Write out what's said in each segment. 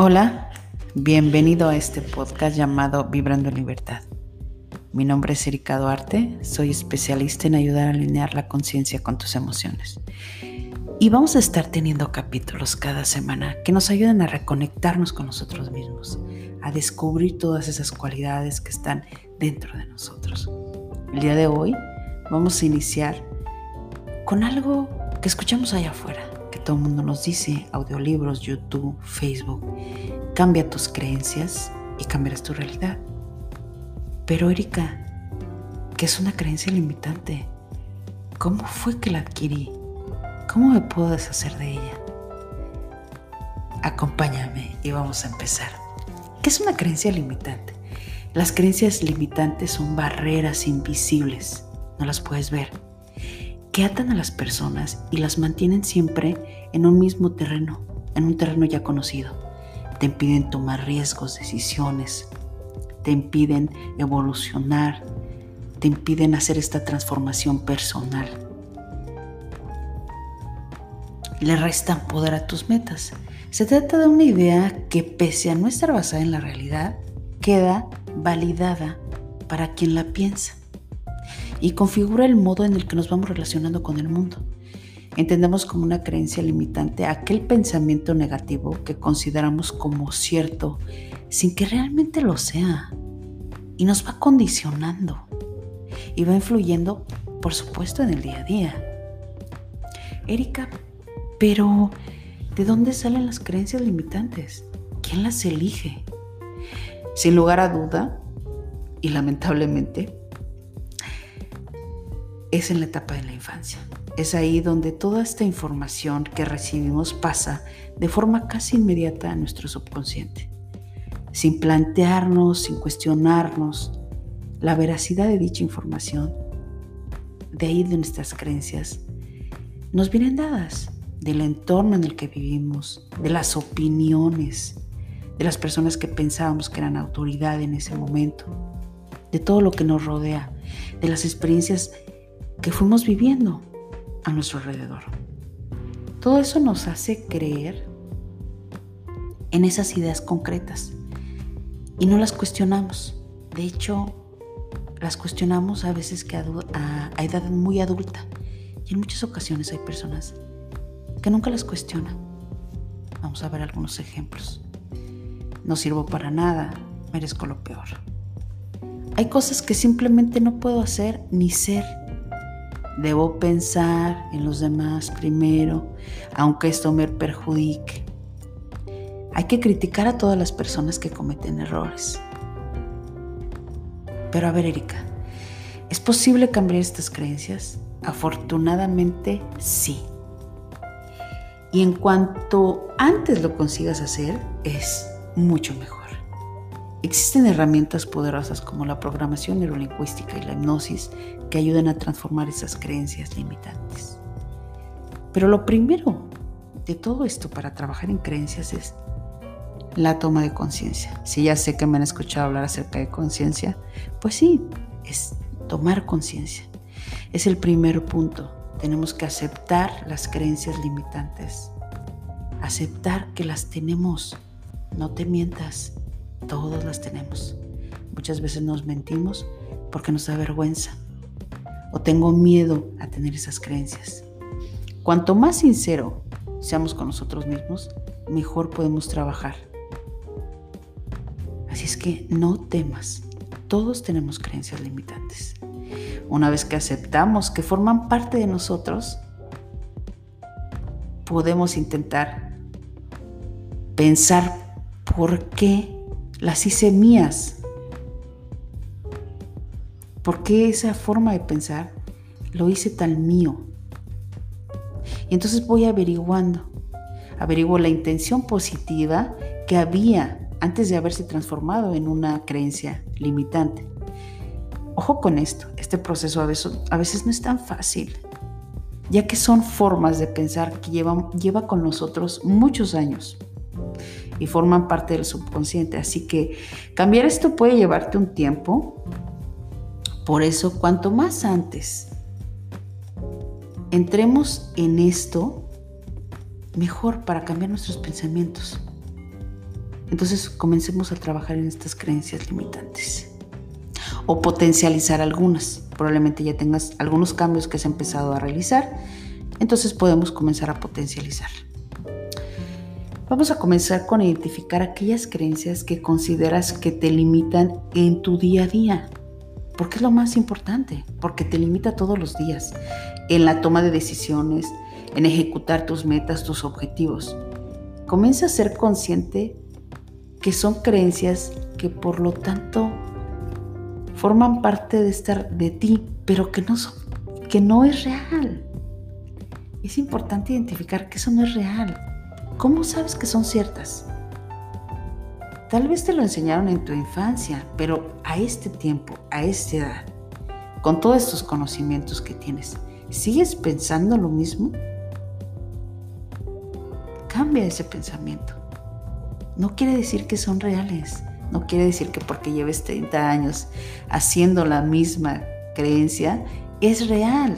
Hola, bienvenido a este podcast llamado Vibrando en Libertad. Mi nombre es Erika Duarte, soy especialista en ayudar a alinear la conciencia con tus emociones. Y vamos a estar teniendo capítulos cada semana que nos ayuden a reconectarnos con nosotros mismos, a descubrir todas esas cualidades que están dentro de nosotros. El día de hoy vamos a iniciar con algo que escuchamos allá afuera todo el mundo nos dice, audiolibros, YouTube, Facebook, cambia tus creencias y cambiarás tu realidad. Pero Erika, ¿qué es una creencia limitante? ¿Cómo fue que la adquirí? ¿Cómo me puedo deshacer de ella? Acompáñame y vamos a empezar. ¿Qué es una creencia limitante? Las creencias limitantes son barreras invisibles, no las puedes ver que atan a las personas y las mantienen siempre en un mismo terreno, en un terreno ya conocido. Te impiden tomar riesgos, decisiones, te impiden evolucionar, te impiden hacer esta transformación personal. Le restan poder a tus metas. Se trata de una idea que pese a no estar basada en la realidad, queda validada para quien la piensa y configura el modo en el que nos vamos relacionando con el mundo. Entendemos como una creencia limitante aquel pensamiento negativo que consideramos como cierto sin que realmente lo sea. Y nos va condicionando y va influyendo, por supuesto, en el día a día. Erika, pero ¿de dónde salen las creencias limitantes? ¿Quién las elige? Sin lugar a duda, y lamentablemente, es en la etapa de la infancia. Es ahí donde toda esta información que recibimos pasa de forma casi inmediata a nuestro subconsciente, sin plantearnos, sin cuestionarnos la veracidad de dicha información. De ahí de nuestras creencias nos vienen dadas del entorno en el que vivimos, de las opiniones, de las personas que pensábamos que eran autoridad en ese momento, de todo lo que nos rodea, de las experiencias que fuimos viviendo a nuestro alrededor. Todo eso nos hace creer en esas ideas concretas y no las cuestionamos. De hecho, las cuestionamos a veces que a, edad muy adulta y en muchas ocasiones hay personas que nunca las cuestionan. Vamos a ver algunos ejemplos. No sirvo para nada, merezco lo peor. Hay cosas que simplemente no puedo hacer ni ser Debo pensar en los demás primero, aunque esto me perjudique. Hay que criticar a todas las personas que cometen errores. Pero a ver, Erika, ¿es posible cambiar estas creencias? Afortunadamente, sí. Y en cuanto antes lo consigas hacer, es mucho mejor. Existen herramientas poderosas como la programación neurolingüística y la hipnosis que ayudan a transformar esas creencias limitantes. Pero lo primero de todo esto para trabajar en creencias es la toma de conciencia. Si ya sé que me han escuchado hablar acerca de conciencia, pues sí, es tomar conciencia. Es el primer punto. Tenemos que aceptar las creencias limitantes. Aceptar que las tenemos. No te mientas. Todos las tenemos. Muchas veces nos mentimos porque nos da vergüenza o tengo miedo a tener esas creencias. Cuanto más sincero seamos con nosotros mismos, mejor podemos trabajar. Así es que no temas. Todos tenemos creencias limitantes. Una vez que aceptamos que forman parte de nosotros, podemos intentar pensar por qué las hice mías. ¿Por qué esa forma de pensar lo hice tan mío? Y entonces voy averiguando. Averiguo la intención positiva que había antes de haberse transformado en una creencia limitante. Ojo con esto, este proceso a veces, a veces no es tan fácil, ya que son formas de pensar que llevan, lleva con nosotros muchos años y forman parte del subconsciente. Así que cambiar esto puede llevarte un tiempo. Por eso, cuanto más antes entremos en esto, mejor para cambiar nuestros pensamientos. Entonces comencemos a trabajar en estas creencias limitantes o potencializar algunas. Probablemente ya tengas algunos cambios que has empezado a realizar, entonces podemos comenzar a potencializar. Vamos a comenzar con identificar aquellas creencias que consideras que te limitan en tu día a día. Porque es lo más importante, porque te limita todos los días en la toma de decisiones, en ejecutar tus metas, tus objetivos. Comienza a ser consciente que son creencias que por lo tanto forman parte de estar de ti, pero que no son, que no es real. Es importante identificar que eso no es real. ¿Cómo sabes que son ciertas? Tal vez te lo enseñaron en tu infancia, pero a este tiempo, a esta edad, con todos estos conocimientos que tienes, ¿sigues pensando lo mismo? Cambia ese pensamiento. No quiere decir que son reales. No quiere decir que porque lleves 30 años haciendo la misma creencia, es real.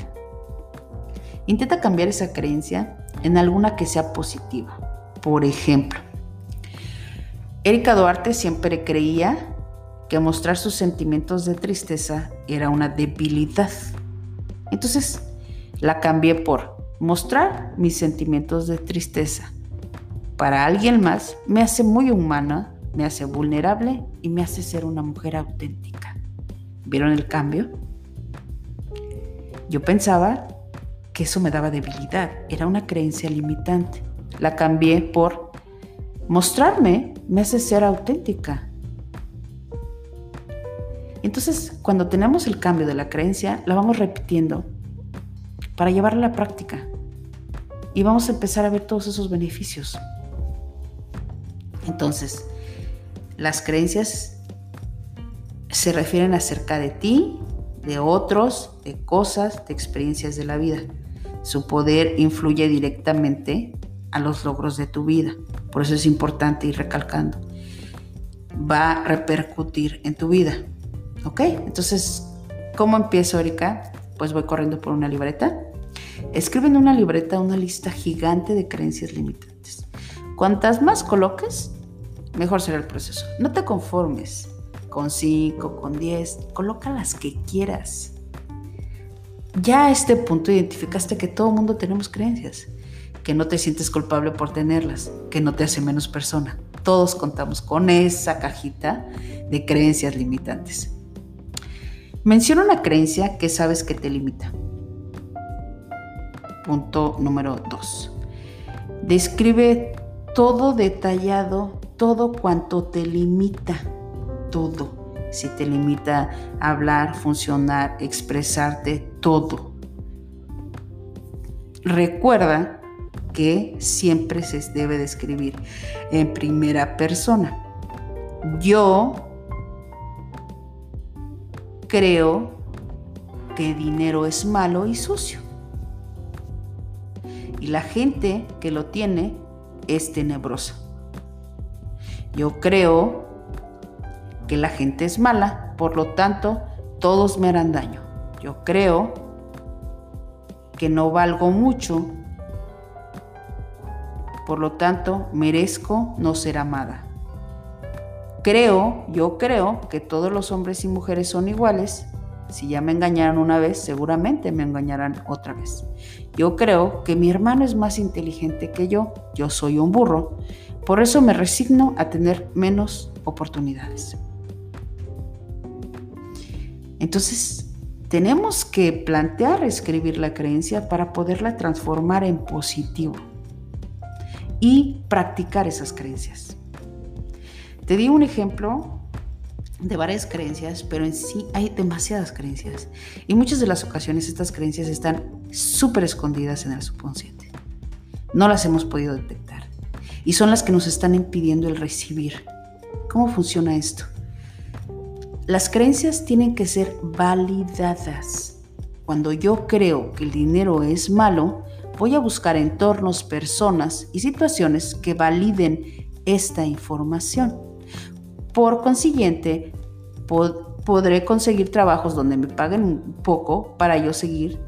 Intenta cambiar esa creencia en alguna que sea positiva. Por ejemplo, Erika Duarte siempre creía que mostrar sus sentimientos de tristeza era una debilidad. Entonces la cambié por mostrar mis sentimientos de tristeza. Para alguien más me hace muy humana me hace vulnerable y me hace ser una mujer auténtica. ¿Vieron el cambio? Yo pensaba que eso me daba debilidad, era una creencia limitante. La cambié por mostrarme me hace ser auténtica. Entonces, cuando tenemos el cambio de la creencia, la vamos repitiendo para llevarla a la práctica. Y vamos a empezar a ver todos esos beneficios. Entonces, las creencias se refieren acerca de ti, de otros, de cosas, de experiencias de la vida. Su poder influye directamente a los logros de tu vida. Por eso es importante ir recalcando. Va a repercutir en tu vida. ¿Ok? Entonces, ¿cómo empiezo, Erika? Pues voy corriendo por una libreta. Escribe en una libreta una lista gigante de creencias limitantes. Cuantas más coloques, mejor será el proceso. No te conformes con 5, con 10, coloca las que quieras. Ya a este punto identificaste que todo mundo tenemos creencias, que no te sientes culpable por tenerlas, que no te hace menos persona. Todos contamos con esa cajita de creencias limitantes. Menciona una creencia que sabes que te limita. Punto número 2. Describe todo detallado todo cuanto te limita, todo. Si te limita hablar, funcionar, expresarte, todo. Recuerda que siempre se debe describir en primera persona. Yo creo que dinero es malo y sucio. Y la gente que lo tiene es tenebrosa. Yo creo que la gente es mala, por lo tanto, todos me harán daño. Yo creo que no valgo mucho, por lo tanto, merezco no ser amada. Creo, yo creo que todos los hombres y mujeres son iguales. Si ya me engañaron una vez, seguramente me engañarán otra vez. Yo creo que mi hermano es más inteligente que yo. Yo soy un burro. Por eso me resigno a tener menos oportunidades. Entonces, tenemos que plantear escribir la creencia para poderla transformar en positivo y practicar esas creencias. Te di un ejemplo de varias creencias, pero en sí hay demasiadas creencias. Y muchas de las ocasiones estas creencias están súper escondidas en el subconsciente. No las hemos podido detectar y son las que nos están impidiendo el recibir. ¿Cómo funciona esto? Las creencias tienen que ser validadas. Cuando yo creo que el dinero es malo, voy a buscar entornos, personas y situaciones que validen esta información. Por consiguiente, podré conseguir trabajos donde me paguen poco para yo seguir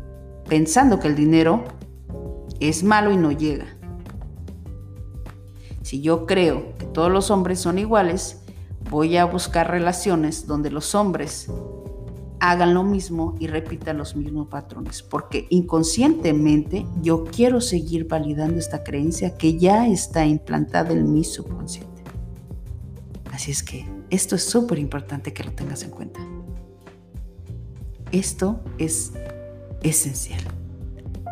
pensando que el dinero es malo y no llega. Si yo creo que todos los hombres son iguales, voy a buscar relaciones donde los hombres hagan lo mismo y repitan los mismos patrones, porque inconscientemente yo quiero seguir validando esta creencia que ya está implantada en mi subconsciente. Así es que esto es súper importante que lo tengas en cuenta. Esto es esencial.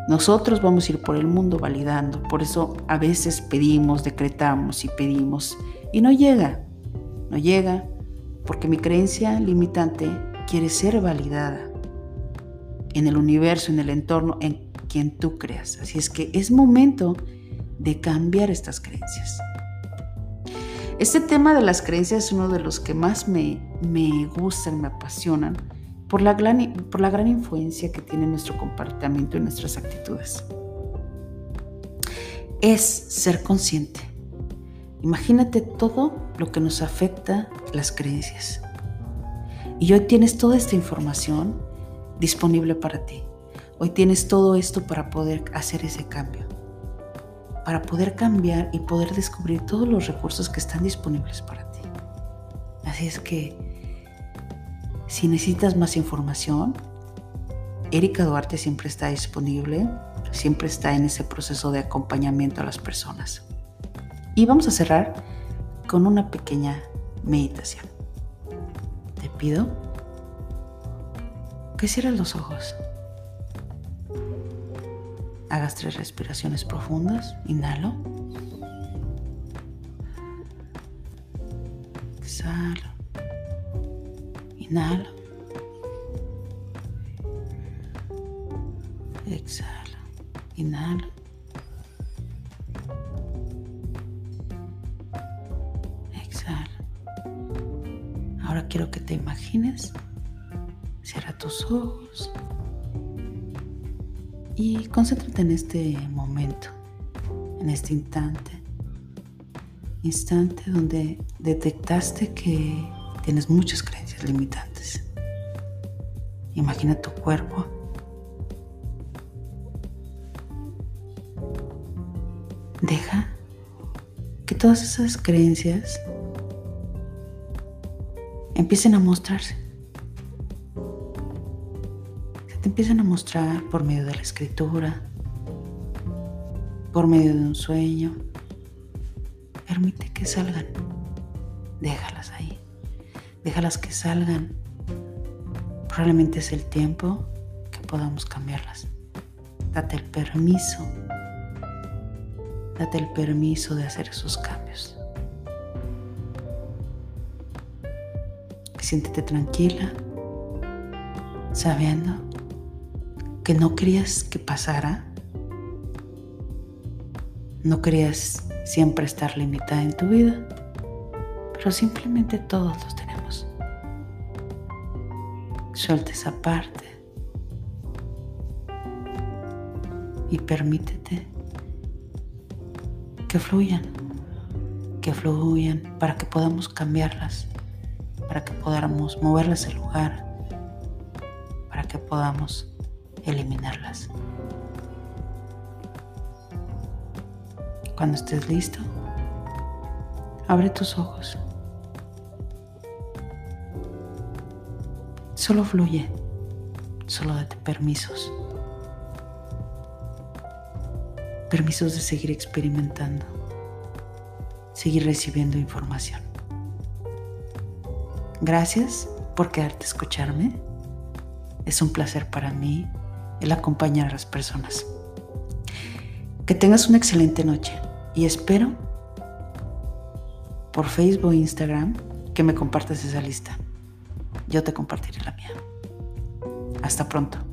Nosotros vamos a ir por el mundo validando, por eso a veces pedimos, decretamos y pedimos y no llega, no llega porque mi creencia limitante quiere ser validada en el universo, en el entorno, en quien tú creas. Así es que es momento de cambiar estas creencias. Este tema de las creencias es uno de los que más me, me gustan, me apasionan, por la, gran, por la gran influencia que tiene nuestro comportamiento y nuestras actitudes. Es ser consciente. Imagínate todo lo que nos afecta las creencias. Y hoy tienes toda esta información disponible para ti. Hoy tienes todo esto para poder hacer ese cambio. Para poder cambiar y poder descubrir todos los recursos que están disponibles para ti. Así es que si necesitas más información, Erika Duarte siempre está disponible, siempre está en ese proceso de acompañamiento a las personas. Y vamos a cerrar con una pequeña meditación. Pido que cierres los ojos. Hagas tres respiraciones profundas. Inhalo. Exhalo. Inhalo. Exhalo. Inhalo. Quiero que te imagines. Cierra tus ojos. Y concéntrate en este momento, en este instante. Instante donde detectaste que tienes muchas creencias limitantes. Imagina tu cuerpo. Deja que todas esas creencias empiecen a mostrarse. Se te empiezan a mostrar por medio de la escritura, por medio de un sueño. Permite que salgan. Déjalas ahí. Déjalas que salgan. Probablemente es el tiempo que podamos cambiarlas. Date el permiso. Date el permiso de hacer esos cambios. Siéntete tranquila, sabiendo que no querías que pasara. No querías siempre estar limitada en tu vida, pero simplemente todos los tenemos. Suelta esa parte y permítete que fluyan, que fluyan para que podamos cambiarlas, para que podamos moverlas del lugar, para que podamos eliminarlas. Cuando estés listo, abre tus ojos. Solo fluye, solo date permisos. Permisos de seguir experimentando, seguir recibiendo información. Gracias por quedarte a escucharme. Es un placer para mí el acompañar a las personas. Que tengas una excelente noche y espero por Facebook e Instagram que me compartas esa lista yo te compartiré la mía. Hasta pronto.